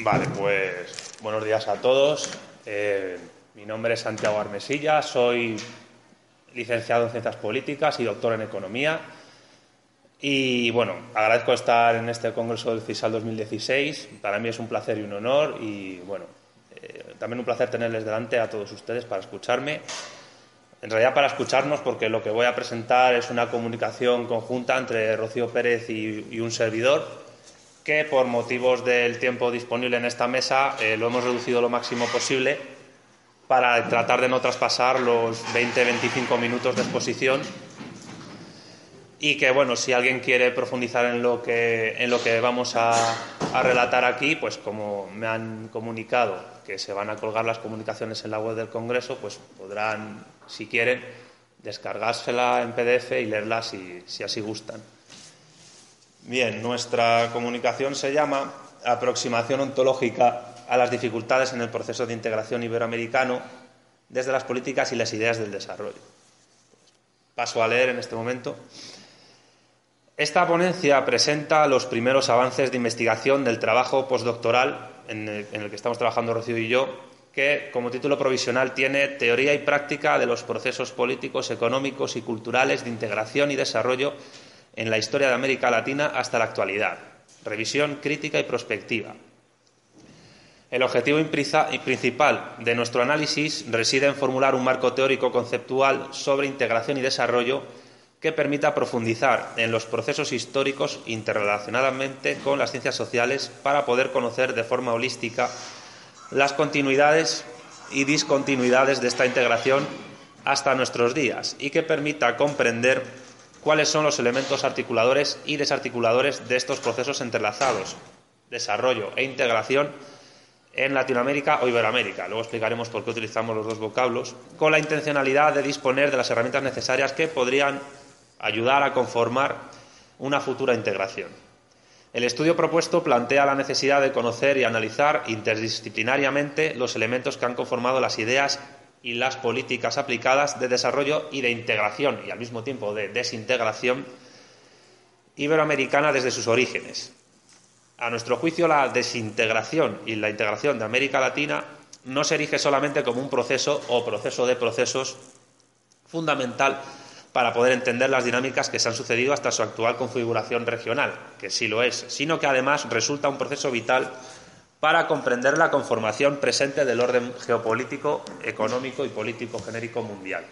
Vale, pues buenos días a todos. Eh, mi nombre es Santiago Armesilla, soy licenciado en Ciencias Políticas y doctor en Economía. Y bueno, agradezco estar en este Congreso del CISAL 2016. Para mí es un placer y un honor y bueno, eh, también un placer tenerles delante a todos ustedes para escucharme. En realidad para escucharnos porque lo que voy a presentar es una comunicación conjunta entre Rocío Pérez y, un servidor que por motivos del tiempo disponible en esta mesa eh, lo hemos reducido lo máximo posible para tratar de no traspasar los 20-25 minutos de exposición y que bueno, si alguien quiere profundizar en lo que, en lo que vamos a, relatar aquí, pues como me han comunicado que se van a colgar las comunicaciones en la web del Congreso, pues podrán, si quieren, descargársela en PDF y leerla si, si así gustan. Bien, nuestra comunicación se llama Aproximación ontológica a las dificultades en el proceso de integración iberoamericano desde las políticas y las ideas del desarrollo. Paso a leer en este momento. Esta ponencia presenta los primeros avances de investigación del trabajo postdoctoral en el, en el, que estamos trabajando Rocío y yo, que como título provisional tiene Teoría y práctica de los procesos políticos, económicos y culturales de integración y desarrollo en la historia de América Latina hasta la actualidad. Revisión crítica y prospectiva. El objetivo principal de nuestro análisis reside en formular un marco teórico conceptual sobre integración y desarrollo que permita profundizar en los procesos históricos interrelacionadamente con las ciencias sociales para poder conocer de forma holística las continuidades y discontinuidades de esta integración hasta nuestros días y que permita comprender cuáles son los elementos articuladores y desarticuladores de estos procesos entrelazados, desarrollo e integración en Latinoamérica o Iberoamérica. Luego explicaremos por qué utilizamos los dos vocablos, con la intencionalidad de disponer de las herramientas necesarias que podrían ayudar a conformar una futura integración. El estudio propuesto plantea la necesidad de conocer y analizar interdisciplinariamente los elementos que han conformado las ideas y las políticas aplicadas de desarrollo y de integración y al mismo tiempo de desintegración iberoamericana desde sus orígenes. A nuestro juicio, la desintegración y la integración de América Latina no se erige solamente como un proceso o proceso de procesos fundamental para poder entender las dinámicas que se han sucedido hasta su actual configuración regional, que sí lo es, sino que además resulta un proceso vital para comprender la conformación presente del orden geopolítico, económico y político genérico mundial.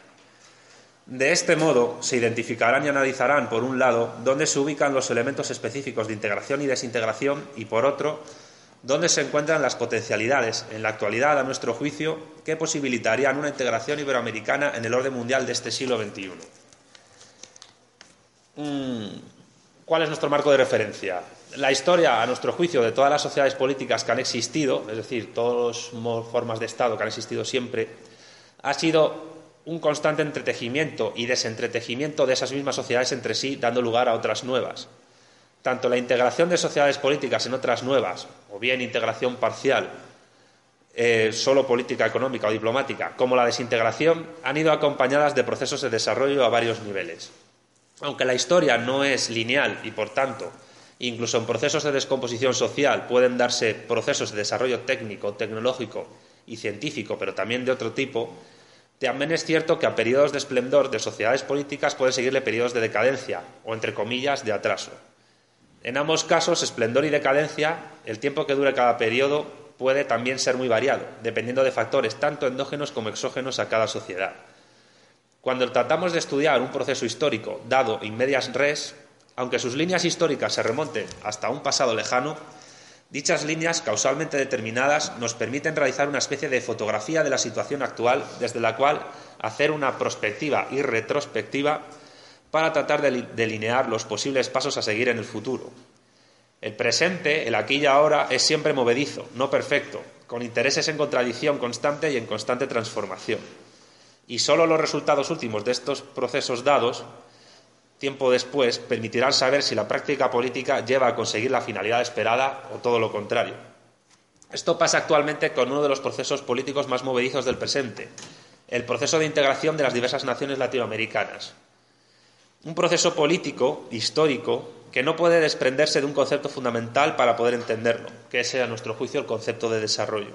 De este modo, se identificarán y analizarán, por un lado, dónde se ubican los elementos específicos de integración y desintegración y, por otro, dónde se encuentran las potencialidades, en la actualidad, a nuestro juicio, que posibilitarían una integración iberoamericana en el orden mundial de este siglo XXI. Mm, ¿Cuál es nuestro marco de referencia? La historia, a nuestro juicio, de todas las sociedades políticas que han existido, es decir, todas las formas de Estado que han existido siempre, ha sido un constante entretejimiento y desentretejimiento de esas mismas sociedades entre sí, dando lugar a otras nuevas. Tanto la integración de sociedades políticas en otras nuevas, o bien integración parcial, eh, solo política económica o diplomática, como la desintegración, han ido acompañadas de procesos de desarrollo a varios niveles. Aunque la historia no es lineal y, por tanto, incluso en procesos de descomposición social pueden darse procesos de desarrollo técnico, tecnológico y científico, pero también de otro tipo, también es cierto que a periodos de esplendor de sociedades políticas pueden seguirle periodos de decadencia o, entre comillas, de atraso. En ambos casos, esplendor y decadencia, el tiempo que dure cada periodo puede también ser muy variado, dependiendo de factores tanto endógenos como exógenos a cada sociedad. Cuando tratamos de estudiar un proceso histórico dado in medias res, aunque sus líneas históricas se remonten hasta un pasado lejano, dichas líneas causalmente determinadas nos permiten realizar una especie de fotografía de la situación actual desde la cual hacer una prospectiva y retrospectiva para tratar de delinear los posibles pasos a seguir en el futuro. El presente, el aquí y ahora, es siempre movedizo, no perfecto, con intereses en contradicción constante y en constante transformación y solo los resultados últimos de estos procesos dados, tiempo después, permitirán saber si la práctica política lleva a conseguir la finalidad esperada o todo lo contrario. Esto pasa actualmente con uno de los procesos políticos más movedizos del presente, el proceso de integración de las diversas naciones latinoamericanas. Un proceso político, histórico, que no puede desprenderse de un concepto fundamental para poder entenderlo, que es, a nuestro juicio, el concepto de desarrollo.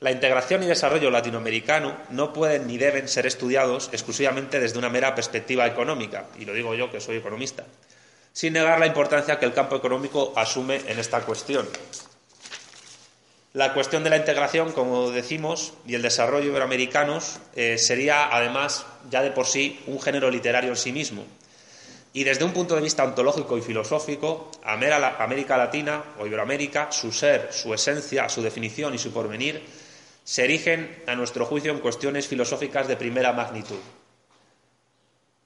La integración y desarrollo latinoamericano no pueden ni deben ser estudiados exclusivamente desde una mera perspectiva económica, y lo digo yo que soy economista, sin negar la importancia que el campo económico asume en esta cuestión. La cuestión de la integración, como decimos, y el desarrollo iberoamericanos eh, sería, además, ya de por sí, un género literario en sí mismo. Y desde un punto de vista ontológico y filosófico, América Latina o Iberoamérica, su ser, su esencia, su definición y su porvenir se erigen, a nuestro juicio, en cuestiones filosóficas de primera magnitud.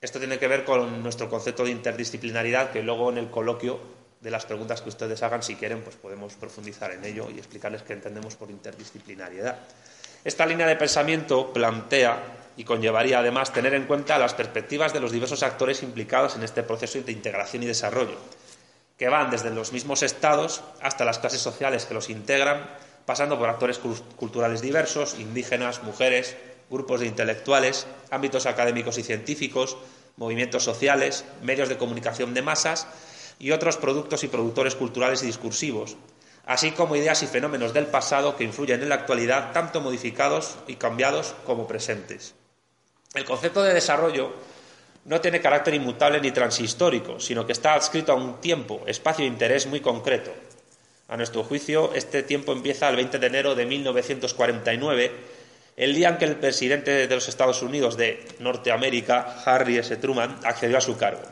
Esto tiene que ver con nuestro concepto de interdisciplinaridad, que luego en el coloquio de las preguntas que ustedes hagan, si quieren, pues podemos profundizar en ello y explicarles qué entendemos por interdisciplinariedad. Esta línea de pensamiento plantea y conllevaría además tener en cuenta las perspectivas de los diversos actores implicados en este proceso de integración y desarrollo, que van desde los mismos estados hasta las clases sociales que los integran, pasando por actores culturales diversos, indígenas, mujeres, grupos de intelectuales, ámbitos académicos y científicos, movimientos sociales, medios de comunicación de masas y otros productos y productores culturales y discursivos, así como ideas y fenómenos del pasado que influyen en la actualidad, tanto modificados y cambiados como presentes. El concepto de desarrollo no tiene carácter inmutable ni transhistórico, sino que está adscrito a un tiempo, espacio e interés muy concreto. A nuestro juicio, este tiempo empieza el 20 de enero de 1949 el día en que el presidente de los Estados Unidos de Norteamérica, Harry S. Truman, accedió a su cargo.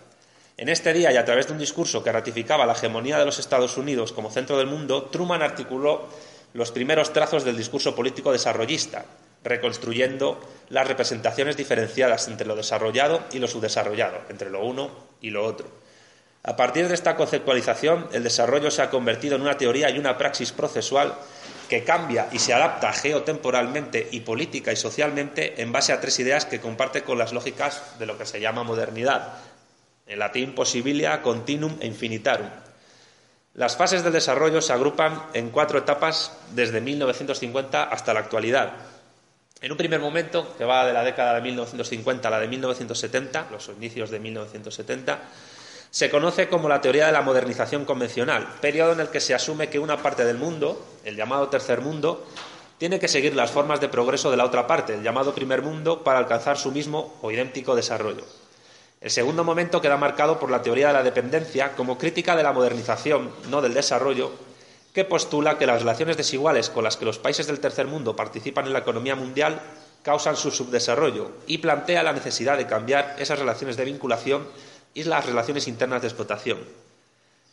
En este día y a través de un discurso que ratificaba la hegemonía de los Estados Unidos como centro del mundo, Truman articuló los primeros trazos del discurso político desarrollista, reconstruyendo las representaciones diferenciadas entre lo desarrollado y lo subdesarrollado, entre lo uno y lo otro. A partir de esta conceptualización, el desarrollo se ha convertido en una teoría y una praxis procesual que cambia y se adapta geotemporalmente y política y socialmente en base a tres ideas que comparte con las lógicas de lo que se llama modernidad, en latín possibilia, continuum e infinitarum. Las fases del desarrollo se agrupan en cuatro etapas desde 1950 hasta la actualidad. En un primer momento, que va de la década de 1950 a la de 1970, los inicios de 1970, se conoce como la teoría de la modernización convencional, periodo en el que se asume que una parte del mundo, el llamado tercer mundo, tiene que seguir las formas de progreso de la otra parte, el llamado primer mundo, para alcanzar su mismo o idéntico desarrollo. El segundo momento queda marcado por la teoría de la dependencia como crítica de la modernización, no del desarrollo, que postula que las relaciones desiguales con las que los países del tercer mundo participan en la economía mundial causan su subdesarrollo y plantea la necesidad de cambiar esas relaciones de vinculación y las relaciones internas de explotación.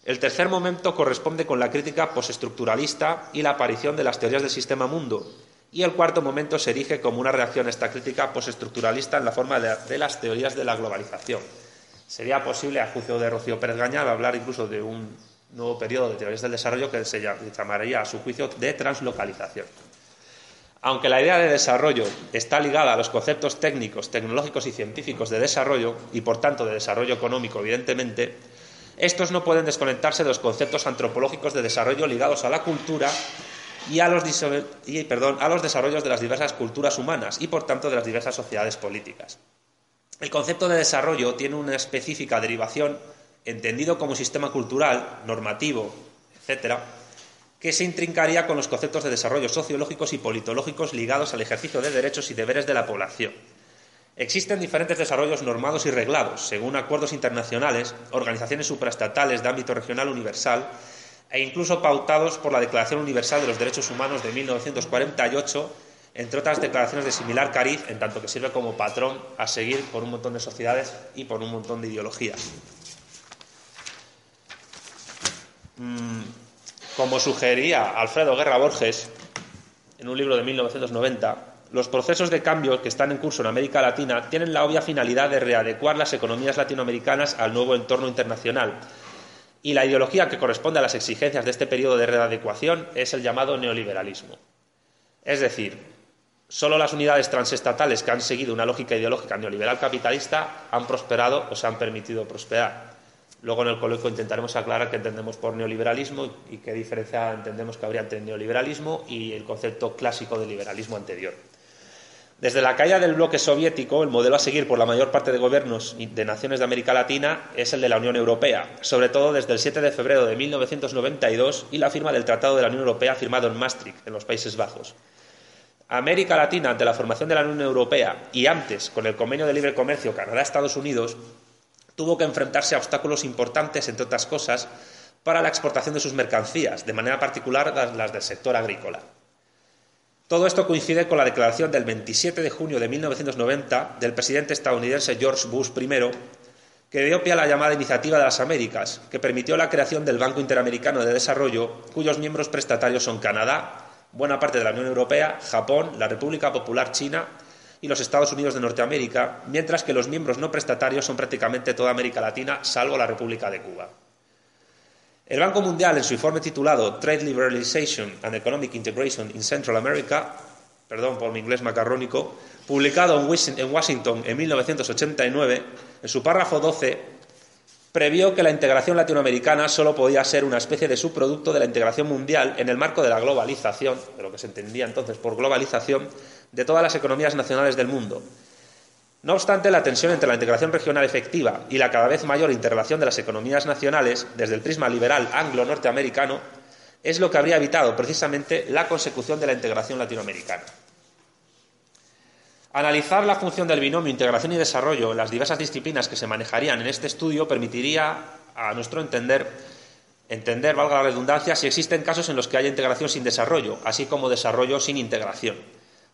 El tercer momento corresponde con la crítica postestructuralista y la aparición de las teorías del sistema mundo, y el cuarto momento se erige como una reacción a esta crítica postestructuralista en la forma de, las teorías de la globalización. Sería posible, a juicio de Rocío Pérez Gañal, hablar incluso de un nuevo periodo de teorías del desarrollo que se llamaría, a su juicio, de translocalización. Aunque la idea de desarrollo está ligada a los conceptos técnicos, tecnológicos y científicos de desarrollo, y por tanto de desarrollo económico, evidentemente, estos no pueden desconectarse de los conceptos antropológicos de desarrollo ligados a la cultura y a los, a los desarrollos de las diversas culturas humanas y, por tanto, de las diversas sociedades políticas. El concepto de desarrollo tiene una específica derivación entendido como sistema cultural, normativo, etcétera, que se intrincaría con los conceptos de desarrollo sociológicos y politológicos ligados al ejercicio de derechos y deberes de la población. Existen diferentes desarrollos normados y reglados, según acuerdos internacionales, organizaciones supraestatales de ámbito regional universal e incluso pautados por la Declaración Universal de los Derechos Humanos de 1948, entre otras declaraciones de similar cariz, en tanto que sirve como patrón a seguir por un montón de sociedades y por un montón de ideologías. Mm, como sugería Alfredo Guerra Borges en un libro de 1990, los procesos de cambio que están en curso en América Latina tienen la obvia finalidad de readecuar las economías latinoamericanas al nuevo entorno internacional. Y la ideología que corresponde a las exigencias de este periodo de readecuación es el llamado neoliberalismo. Es decir, solo las unidades transestatales que han seguido una lógica ideológica neoliberal capitalista han prosperado o se han permitido prosperar. Luego en el coloquio intentaremos aclarar qué entendemos por neoliberalismo y qué diferencia entendemos que habría entre neoliberalismo y el concepto clásico de liberalismo anterior. Desde la caída del bloque soviético, el modelo a seguir por la mayor parte de gobiernos de naciones de América Latina es el de la Unión Europea, sobre todo desde el 7 de febrero de 1992 y la firma del Tratado de la Unión Europea firmado en Maastricht, en los Países Bajos. América Latina, ante la formación de la Unión Europea y antes con el Convenio de Libre Comercio Canadá-Estados Unidos, tuvo que enfrentarse a obstáculos importantes, entre otras cosas, para la exportación de sus mercancías, de manera particular las del sector agrícola. Todo esto coincide con la declaración del 27 de junio de 1990 del presidente estadounidense George Bush I, que dio pie a la llamada Iniciativa de las Américas, que permitió la creación del Banco Interamericano de Desarrollo, cuyos miembros prestatarios son Canadá, buena parte de la Unión Europea, Japón, la República Popular China y los Estados Unidos de Norteamérica, mientras que los miembros no prestatarios son prácticamente toda América Latina, salvo la República de Cuba. El Banco Mundial, en su informe titulado Trade Liberalization and Economic Integration in Central America, perdón por mi inglés macarrónico, publicado en Washington en 1989, en su párrafo 12, previó que la integración latinoamericana solo podía ser una especie de subproducto de la integración mundial en el marco de la globalización, de lo que se entendía entonces por globalización, de todas las economías nacionales del mundo, no obstante, la tensión entre la integración regional efectiva y la cada vez mayor interrelación de las economías nacionales, desde el prisma liberal anglo-norteamericano, es lo que habría evitado precisamente la consecución de la integración latinoamericana. Analizar la función del binomio integración y desarrollo en las diversas disciplinas que se manejarían en este estudio permitiría, a nuestro entender, entender, valga la redundancia, si existen casos en los que haya integración sin desarrollo, así como desarrollo sin integración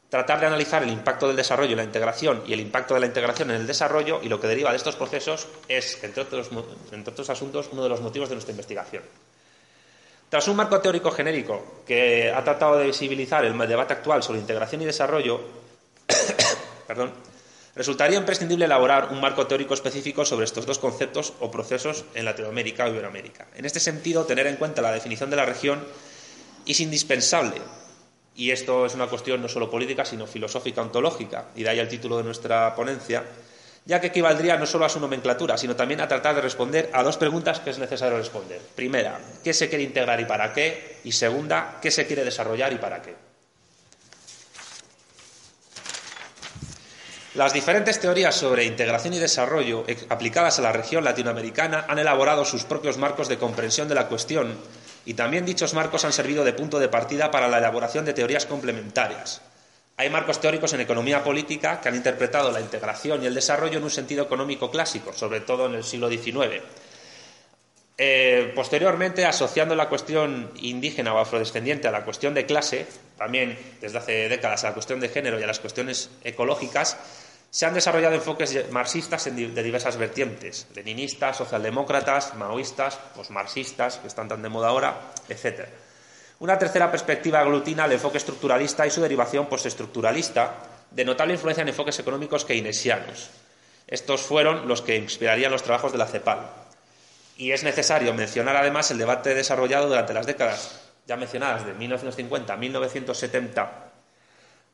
tratar de analizar el impacto del desarrollo en la integración y el impacto de la integración en el desarrollo y lo que deriva de estos procesos es, entre otros, entre otros asuntos, uno de los motivos de nuestra investigación. Tras un marco teórico genérico que ha tratado de visibilizar el debate actual sobre integración y desarrollo, perdón, resultaría imprescindible elaborar un marco teórico específico sobre estos dos conceptos o procesos en Latinoamérica o Iberoamérica. En este sentido, tener en cuenta la definición de la región es indispensable y esto es una cuestión no solo política, sino filosófica, ontológica, y de ahí el título de nuestra ponencia, ya que equivaldría no solo a su nomenclatura, sino también a tratar de responder a dos preguntas que es necesario responder. Primera, ¿qué se quiere integrar y para qué? Y segunda, ¿qué se quiere desarrollar y para qué? Las diferentes teorías sobre integración y desarrollo aplicadas a la región latinoamericana han elaborado sus propios marcos de comprensión de la cuestión y también dichos marcos han servido de punto de partida para la elaboración de teorías complementarias. Hay marcos teóricos en economía política que han interpretado la integración y el desarrollo en un sentido económico clásico, sobre todo en el siglo XIX. Eh, posteriormente, asociando la cuestión indígena o afrodescendiente a la cuestión de clase, también desde hace décadas a la cuestión de género y a las cuestiones ecológicas, se han desarrollado enfoques marxistas de diversas vertientes, leninistas, socialdemócratas, maoístas, posmarxistas, que están tan de moda ahora, etc. Una tercera perspectiva aglutina el enfoque estructuralista y su derivación postestructuralista, de notable influencia en enfoques económicos keynesianos. Estos fueron los que inspirarían los trabajos de la CEPAL. Y es necesario mencionar además el debate desarrollado durante las décadas ya mencionadas de 1950 a 1970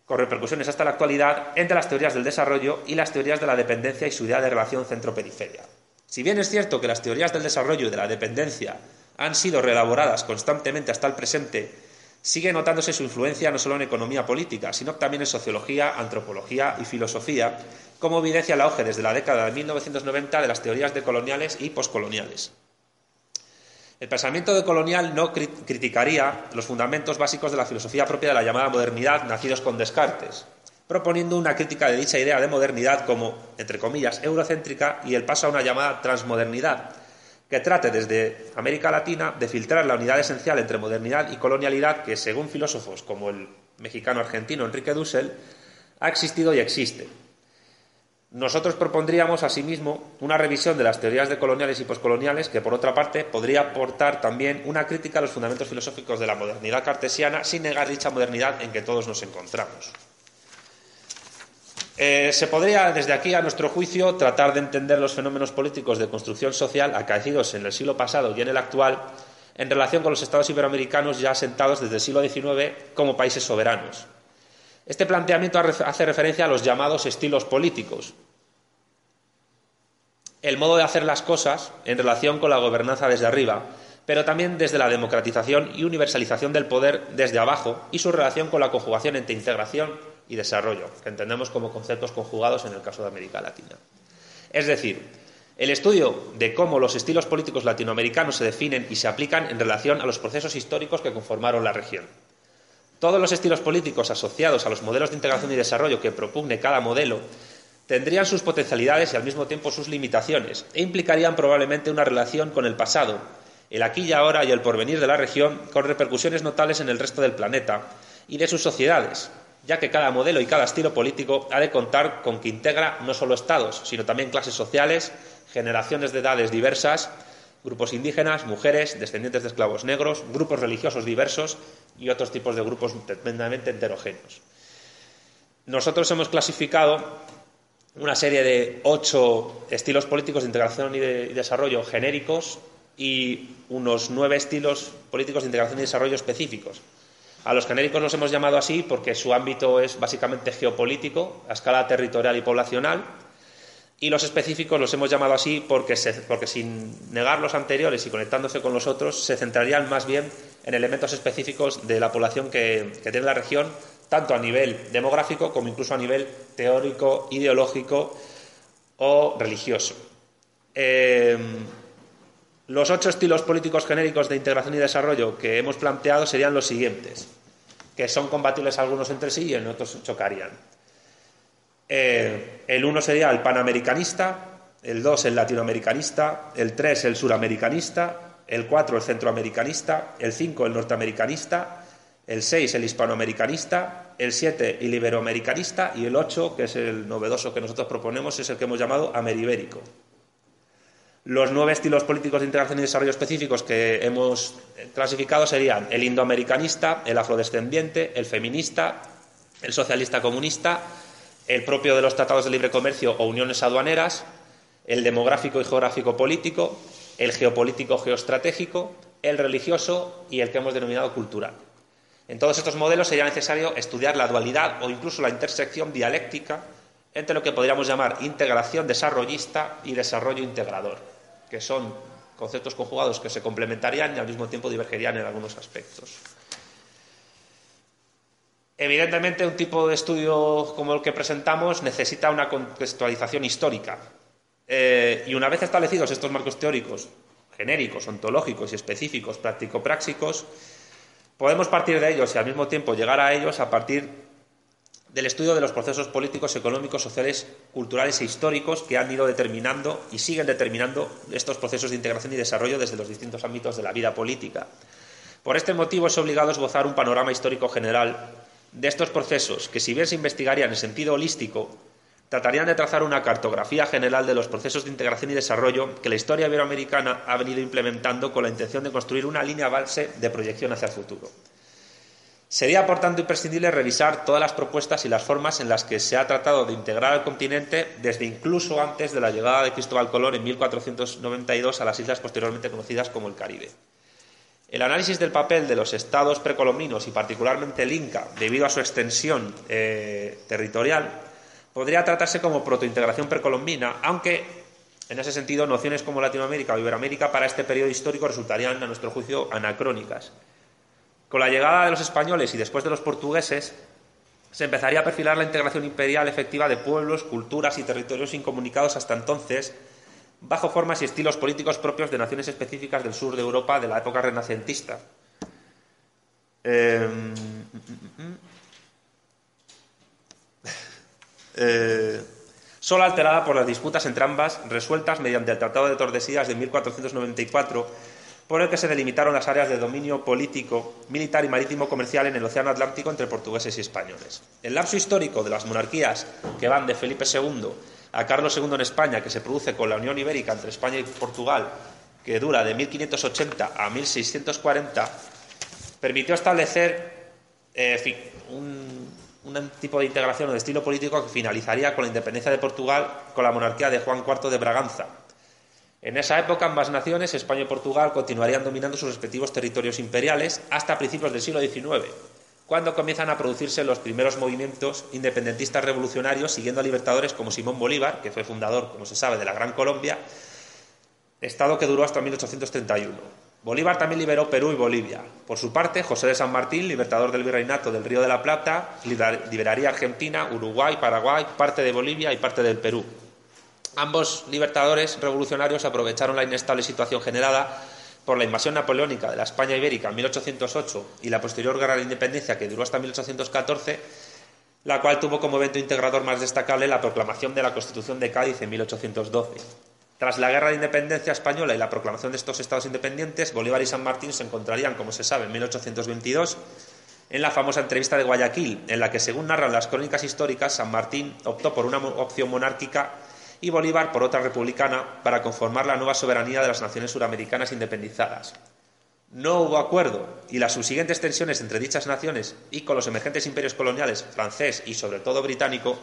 con repercusiones hasta la actualidad entre las teorías del desarrollo y las teorías de la dependencia y su idea de relación centro-periferia. Si bien es cierto que las teorías del desarrollo y de la dependencia han sido reelaboradas constantemente hasta el presente, sigue notándose su influencia no solo en economía política, sino también en sociología, antropología y filosofía, como evidencia el auge desde la década de 1990 de las teorías decoloniales y poscoloniales. El pensamiento decolonial no criticaría los fundamentos básicos de la filosofía propia de la llamada modernidad, nacidos con Descartes, proponiendo una crítica de dicha idea de modernidad como, entre comillas, eurocéntrica y el paso a una llamada transmodernidad, que trate desde América Latina de filtrar la unidad esencial entre modernidad y colonialidad que, según filósofos como el mexicano argentino Enrique Dussel, ha existido y existe, nosotros propondríamos, asimismo, una revisión de las teorías decoloniales y poscoloniales que, por otra parte, podría aportar también una crítica a los fundamentos filosóficos de la modernidad cartesiana sin negar dicha modernidad en que todos nos encontramos. Eh, se podría, desde aquí, a nuestro juicio, tratar de entender los fenómenos políticos de construcción social acaecidos en el siglo pasado y en el actual en relación con los estados iberoamericanos ya asentados desde el siglo XIX como países soberanos. Este planteamiento hace referencia a los llamados estilos políticos, el modo de hacer las cosas en relación con la gobernanza desde arriba, pero también desde la democratización y universalización del poder desde abajo y su relación con la conjugación entre integración y desarrollo, que entendemos como conceptos conjugados en el caso de América Latina. Es decir, el estudio de cómo los estilos políticos latinoamericanos se definen y se aplican en relación a los procesos históricos que conformaron la región. Todos los estilos políticos asociados a los modelos de integración y desarrollo que propugne cada modelo tendrían sus potencialidades y al mismo tiempo sus limitaciones e implicarían probablemente una relación con el pasado, el aquí y ahora y el porvenir de la región, con repercusiones notables en el resto del planeta y de sus sociedades, ya que cada modelo y cada estilo político ha de contar con que integra no solo estados, sino también clases sociales, generaciones de edades diversas, grupos indígenas, mujeres, descendientes de esclavos negros, grupos religiosos diversos y otros tipos de grupos tremendamente heterogéneos. Nosotros hemos clasificado una serie de ocho estilos políticos de integración y, de, desarrollo genéricos y unos nueve estilos políticos de integración y desarrollo específicos. A los genéricos los hemos llamado así porque su ámbito es básicamente geopolítico, a escala territorial y poblacional, y los específicos los hemos llamado así porque, porque sin negar los anteriores y conectándose con los otros, se centrarían más bien en elementos específicos de la población que, tiene la región, tanto a nivel demográfico como incluso a nivel teórico, ideológico o religioso. Em, los ocho estilos políticos genéricos de integración y desarrollo que hemos planteado serían los siguientes, que son compatibles algunos entre sí y en otros chocarían. Eh, el 1 sería el panamericanista, el 2 el latinoamericanista, el 3 el suramericanista, el 4 el centroamericanista, el 5 el norteamericanista, el 6 el hispanoamericanista, el 7 el iberoamericanista y el 8, que es el novedoso que nosotros proponemos, es el que hemos llamado ameribérico. Los nueve estilos políticos de integración y desarrollo específicos que hemos clasificado serían el indoamericanista, el afrodescendiente, el feminista, el socialista comunista, el propio de los tratados de libre comercio o uniones aduaneras, el demográfico y geográfico político, el geopolítico geoestratégico, el religioso y el que hemos denominado cultural. En todos estos modelos sería necesario estudiar la dualidad o incluso la intersección dialéctica entre lo que podríamos llamar integración desarrollista y desarrollo integrador, que son conceptos conjugados que se complementarían y al mismo tiempo divergerían en algunos aspectos. Evidentemente, un tipo de estudio como el que presentamos necesita una contextualización histórica. Eh, y una vez establecidos estos marcos teóricos, genéricos, ontológicos y específicos, práctico-prácticos, podemos partir de ellos y al mismo tiempo llegar a ellos a partir del estudio de los procesos políticos, económicos, sociales, culturales e históricos que han ido determinando y siguen determinando estos procesos de integración y desarrollo desde los distintos ámbitos de la vida política. Por este motivo es obligado esbozar un panorama histórico general de estos procesos, que si bien se investigarían en sentido holístico, tratarían de trazar una cartografía general de los procesos de integración y desarrollo que la historia iberoamericana ha venido implementando con la intención de construir una línea base de proyección hacia el futuro. Sería, por tanto, imprescindible revisar todas las propuestas y las formas en las que se ha tratado de integrar al continente desde incluso antes de la llegada de Cristóbal Colón en 1492 a las islas posteriormente conocidas como el Caribe. El análisis del papel de los estados precolombinos y particularmente el Inca, debido a su extensión eh, territorial, podría tratarse como protointegración precolombina, aunque en ese sentido nociones como Latinoamérica o Iberoamérica para este periodo histórico resultarían, a nuestro juicio, anacrónicas. Con la llegada de los españoles y después de los portugueses, se empezaría a perfilar la integración imperial efectiva de pueblos, culturas y territorios incomunicados hasta entonces bajo formas y estilos políticos propios de naciones específicas del sur de Europa de la época renacentista. Em, eh, solo alterada por las disputas entre ambas, resueltas mediante el Tratado de Tordesillas de 1494, por el que se delimitaron las áreas de dominio político, militar y marítimo comercial en el Océano Atlántico entre portugueses y españoles. El lapso histórico de las monarquías que van de Felipe II a Carlos II en España, que se produce con la Unión Ibérica entre España y Portugal, que dura de 1580 a 1640, permitió establecer eh, un, un, tipo de integración o de estilo político que finalizaría con la independencia de Portugal con la monarquía de Juan IV de Braganza. En esa época, ambas naciones, España y Portugal, continuarían dominando sus respectivos territorios imperiales hasta principios del siglo XIX cuando comienzan a producirse los primeros movimientos independentistas revolucionarios siguiendo a libertadores como Simón Bolívar, que fue fundador, como se sabe, de la Gran Colombia, estado que duró hasta 1831. Bolívar también liberó Perú y Bolivia. Por su parte, José de San Martín, libertador del virreinato del Río de la Plata, liberaría Argentina, Uruguay, Paraguay, parte de Bolivia y parte del Perú. Ambos libertadores revolucionarios aprovecharon la inestable situación generada por la invasión napoleónica de la España ibérica en 1808 y la posterior guerra de independencia que duró hasta 1814, la cual tuvo como evento integrador más destacable la proclamación de la Constitución de Cádiz en 1812. Tras la Guerra de Independencia Española y la proclamación de estos estados independientes, Bolívar y San Martín se encontrarían, como se sabe, en 1822 en la famosa entrevista de Guayaquil, en la que, según narran las crónicas históricas, San Martín optó por una opción monárquica y Bolívar por otra republicana para conformar la nueva soberanía de las naciones suramericanas independizadas. No hubo acuerdo y las subsiguientes tensiones entre dichas naciones y con los emergentes imperios coloniales francés y sobre todo británico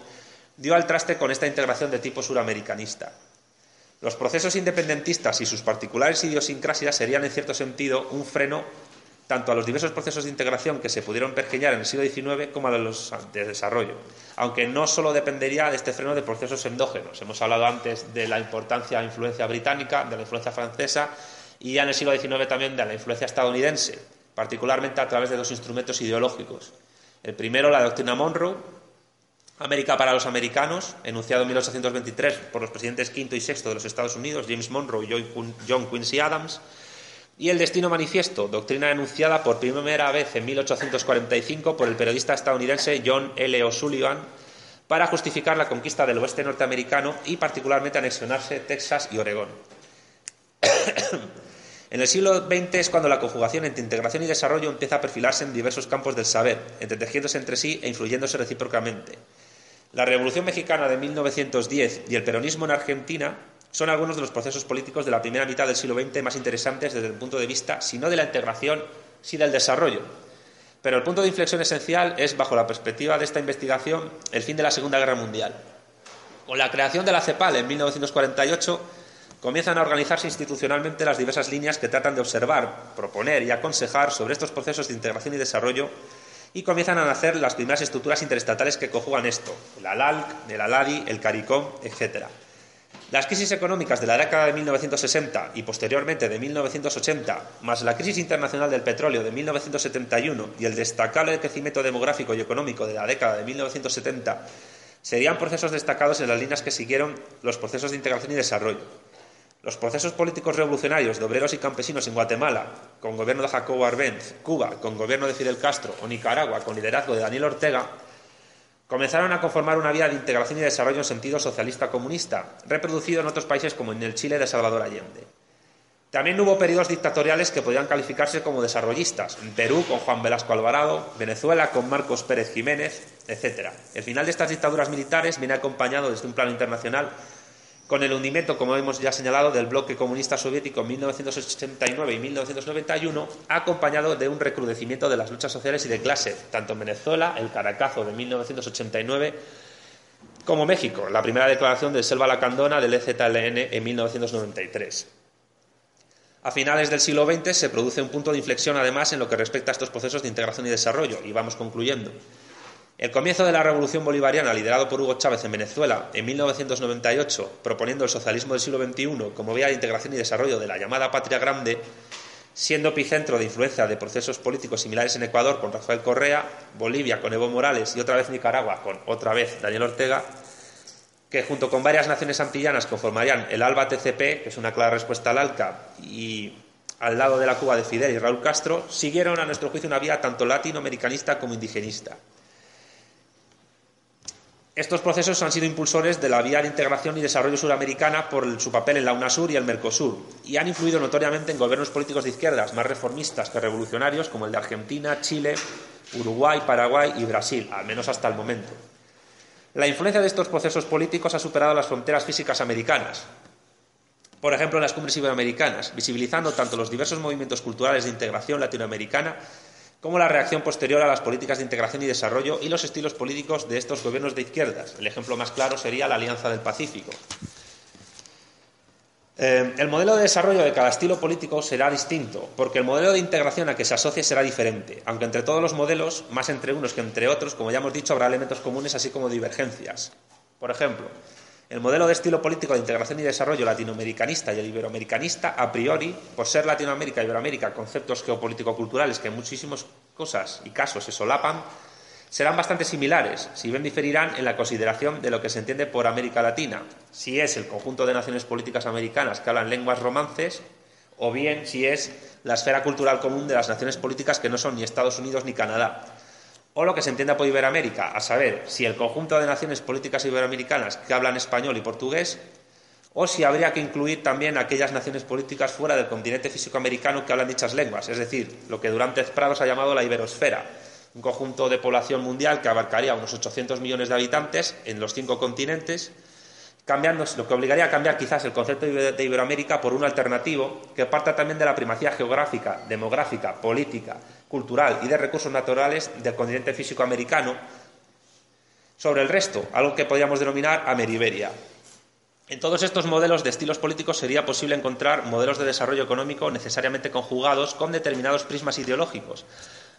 dio al traste con esta integración de tipo suramericanista. Los procesos independentistas y sus particulares idiosincrasias serían, en cierto sentido, un freno tanto a los diversos procesos de integración que se pudieron pergeñar en el siglo XIX como a los de desarrollo, aunque no solo dependería de este freno de procesos endógenos. Hemos hablado antes de la importancia de la influencia británica, de la influencia francesa y ya en el siglo XIX también de la influencia estadounidense, particularmente a través de dos instrumentos ideológicos. El primero, la doctrina Monroe, América para los americanos, enunciado en 1823 por los presidentes quinto y sexto de los Estados Unidos, James Monroe y John Quincy Adams, y El Destino Manifiesto, doctrina enunciada por primera vez en 1845 por el periodista estadounidense John L. O'Sullivan para justificar la conquista del oeste norteamericano y particularmente anexionarse Texas y Oregón. en el siglo XX es cuando la conjugación entre integración y desarrollo empieza a perfilarse en diversos campos del saber, entretejiéndose entre sí e influyéndose recíprocamente. La Revolución Mexicana de 1910 y el peronismo en Argentina son algunos de los procesos políticos de la primera mitad del siglo XX más interesantes desde el punto de vista, si no de la integración, sí del desarrollo. Pero el punto de inflexión esencial es, bajo la perspectiva de esta investigación, el fin de la Segunda Guerra Mundial. Con la creación de la CEPAL en 1948, comienzan a organizarse institucionalmente las diversas líneas que tratan de observar, proponer y aconsejar sobre estos procesos de integración y desarrollo y comienzan a nacer las primeras estructuras interestatales que conjugan esto, el ALALC, el ALADI, el CARICOM, etc. Las crisis económicas de la década de 1960 y posteriormente de 1980, más la crisis internacional del petróleo de 1971 y el destacable crecimiento demográfico y económico de la década de 1970, serían procesos destacados en las líneas que siguieron los procesos de integración y desarrollo. Los procesos políticos revolucionarios de obreros y campesinos en Guatemala, con gobierno de Jacobo Arbenz, Cuba, con gobierno de Fidel Castro, o Nicaragua, con liderazgo de Daniel Ortega, comenzaron a conformar una vía de integración y desarrollo en sentido socialista-comunista, reproducido en otros países como en el Chile de Salvador Allende. También hubo periodos dictatoriales que podían calificarse como desarrollistas, en Perú con Juan Velasco Alvarado, Venezuela con Marcos Pérez Jiménez, etc. El final de estas dictaduras militares viene acompañado desde un plano internacional con el hundimiento, como hemos ya señalado, del bloque comunista soviético en 1989 y 1991, acompañado de un recrudecimiento de las luchas sociales y de clase, tanto en Venezuela, el Caracazo de 1989, como México, la primera declaración de Selva Lacandona del EZLN en 1993. A finales del siglo XX se produce un punto de inflexión, además, en lo que respecta a estos procesos de integración y desarrollo, y vamos concluyendo. El comienzo de la revolución bolivariana, liderado por Hugo Chávez en Venezuela en 1998, proponiendo el socialismo del siglo XXI como vía de integración y desarrollo de la llamada patria grande, siendo epicentro de influencia de procesos políticos similares en Ecuador con Rafael Correa, Bolivia con Evo Morales y otra vez Nicaragua con otra vez Daniel Ortega, que junto con varias naciones antillanas conformarían el ALBA TCP, que es una clara respuesta al ALCA, y al lado de la Cuba de Fidel y Raúl Castro, siguieron a nuestro juicio una vía tanto latinoamericanista como indigenista. Estos procesos han sido impulsores de la vía de integración y desarrollo suramericana por su papel en la UNASUR y el Mercosur, y han influido notoriamente en gobiernos políticos de izquierdas más reformistas que revolucionarios, como el de Argentina, Chile, Uruguay, Paraguay y Brasil, al menos hasta el momento. La influencia de estos procesos políticos ha superado las fronteras físicas americanas, por ejemplo en las cumbres iberoamericanas, visibilizando tanto los diversos movimientos culturales de integración latinoamericana como la reacción posterior a las políticas de integración y desarrollo y los estilos políticos de estos gobiernos de izquierdas. El ejemplo más claro sería la Alianza del Pacífico. Eh, el modelo de desarrollo de cada estilo político será distinto, porque el modelo de integración a que se asocie será diferente, aunque entre todos los modelos, más entre unos que entre otros, como ya hemos dicho, habrá elementos comunes así como divergencias. Por ejemplo, El modelo de estilo político de integración y desarrollo latinoamericanista y el iberoamericanista, a priori, por ser Latinoamérica y Iberoamérica conceptos geopolítico-culturales que en muchísimas cosas y casos se solapan, serán bastante similares, si bien diferirán en la consideración de lo que se entiende por América Latina, si es el conjunto de naciones políticas americanas que hablan lenguas romances, o bien si es la esfera cultural común de las naciones políticas que no son ni Estados Unidos ni Canadá, o lo que se entienda por Iberoamérica, a saber, si el conjunto de naciones políticas iberoamericanas que hablan español y portugués, o si habría que incluir también aquellas naciones políticas fuera del continente físico americano que hablan dichas lenguas, es decir, lo que Durante Prados ha llamado la iberosfera, un conjunto de población mundial que abarcaría unos 800 millones de habitantes en los cinco continentes, lo que obligaría a cambiar quizás el concepto de Iberoamérica por un alternativo que parta también de la primacía geográfica, demográfica, política, cultural y de recursos naturales del continente físico americano sobre el resto, algo que podríamos denominar Ameriberia. En todos estos modelos de estilos políticos sería posible encontrar modelos de desarrollo económico necesariamente conjugados con determinados prismas ideológicos,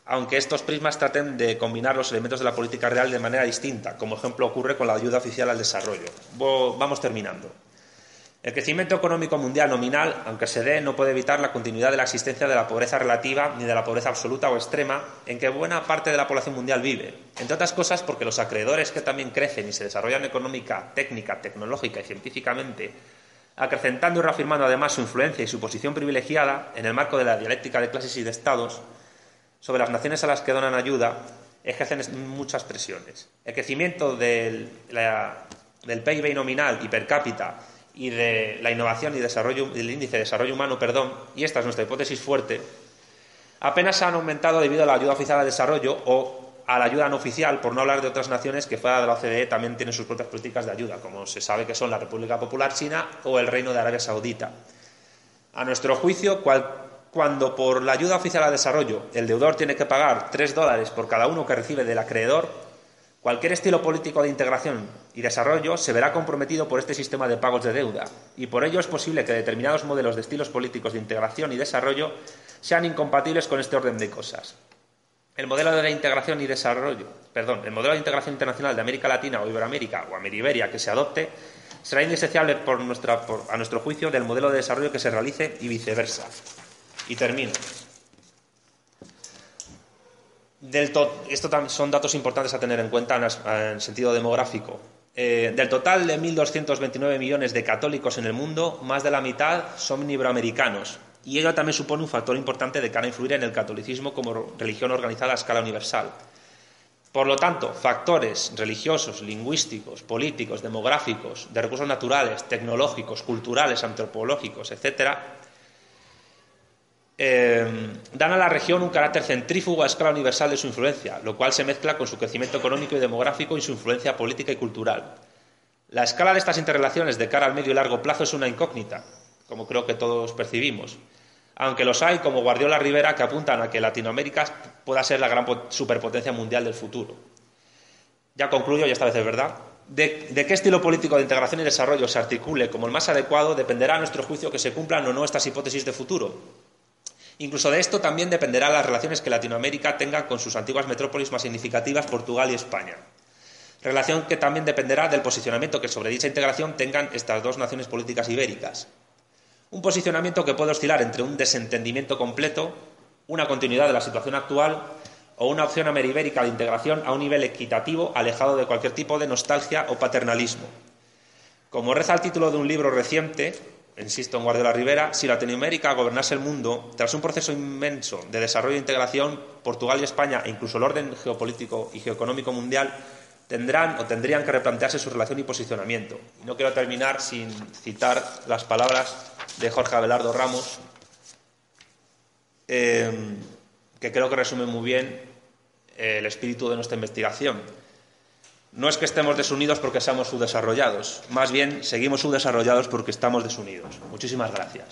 aunque estos prismas traten de combinar los elementos de la política real de manera distinta, como ejemplo ocurre con la ayuda oficial al desarrollo. Vamos terminando. El crecimiento económico mundial nominal, aunque se dé, no puede evitar la continuidad de la existencia de la pobreza relativa ni de la pobreza absoluta o extrema en que buena parte de la población mundial vive. Entre otras cosas porque los acreedores que también crecen y se desarrollan económica, técnica, tecnológica y científicamente, acrecentando y reafirmando además su influencia y su posición privilegiada en el marco de la dialéctica de clases y de estados, sobre las naciones a las que donan ayuda, ejercen muchas presiones. El crecimiento del, PIB nominal y per cápita y de la innovación y desarrollo, del índice de desarrollo humano, perdón, y esta es nuestra hipótesis fuerte, apenas han aumentado debido a la ayuda oficial al desarrollo o a la ayuda no oficial, por no hablar de otras naciones que fuera de la OCDE también tienen sus propias políticas de ayuda, como se sabe que son la República Popular China o el Reino de Arabia Saudita. A nuestro juicio, cuando por la ayuda oficial al desarrollo el deudor tiene que pagar tres dólares por cada uno que recibe del acreedor, Cualquier estilo político de integración y desarrollo se verá comprometido por este sistema de pagos de deuda, y por ello es posible que determinados modelos de estilos políticos de integración y desarrollo sean incompatibles con este orden de cosas. El modelo de integración y desarrollo, perdón, el modelo de integración internacional de América Latina o Iberoamérica o Ameriberia que se adopte será indeseable por a nuestro juicio del modelo de desarrollo que se realice y viceversa. Y termino. Del esto son datos importantes a tener en cuenta en, sentido demográfico. Eh, del total de 1.229 millones de católicos en el mundo, más de la mitad son iberoamericanos. Y ello también supone un factor importante de cara a influir en el catolicismo como religión organizada a escala universal. Por lo tanto, factores religiosos, lingüísticos, políticos, demográficos, de recursos naturales, tecnológicos, culturales, antropológicos, etcétera, eh, dan a la región un carácter centrífugo a escala universal de su influencia, lo cual se mezcla con su crecimiento económico y demográfico y su influencia política y cultural. La escala de estas interrelaciones de cara al medio y largo plazo es una incógnita, como creo que todos percibimos, aunque los hay como Guardiola Rivera que apuntan a que Latinoamérica pueda ser la gran superpotencia mundial del futuro. Ya concluyo, y esta vez es verdad. De, de, qué estilo político de integración y desarrollo se articule como el más adecuado dependerá a nuestro juicio que se cumplan o no estas hipótesis de futuro, Incluso de esto también dependerá las relaciones que Latinoamérica tenga con sus antiguas metrópolis más significativas, Portugal y España. Relación que también dependerá del posicionamiento que sobre dicha integración tengan estas dos naciones políticas ibéricas. Un posicionamiento que puede oscilar entre un desentendimiento completo, una continuidad de la situación actual o una opción ameribérica de integración a un nivel equitativo alejado de cualquier tipo de nostalgia o paternalismo. Como reza el título de un libro reciente, insisto en Guardiola Rivera, si Latinoamérica gobernase el mundo, tras un proceso inmenso de desarrollo e integración, Portugal y España, e incluso el orden geopolítico y geoeconómico mundial, tendrán o tendrían que replantearse su relación y posicionamiento. Y no quiero terminar sin citar las palabras de Jorge Abelardo Ramos, eh, que creo que resumen muy bien el espíritu de nuestra investigación. No es que estemos desunidos porque seamos subdesarrollados, más bien seguimos subdesarrollados porque estamos desunidos. Muchísimas gracias.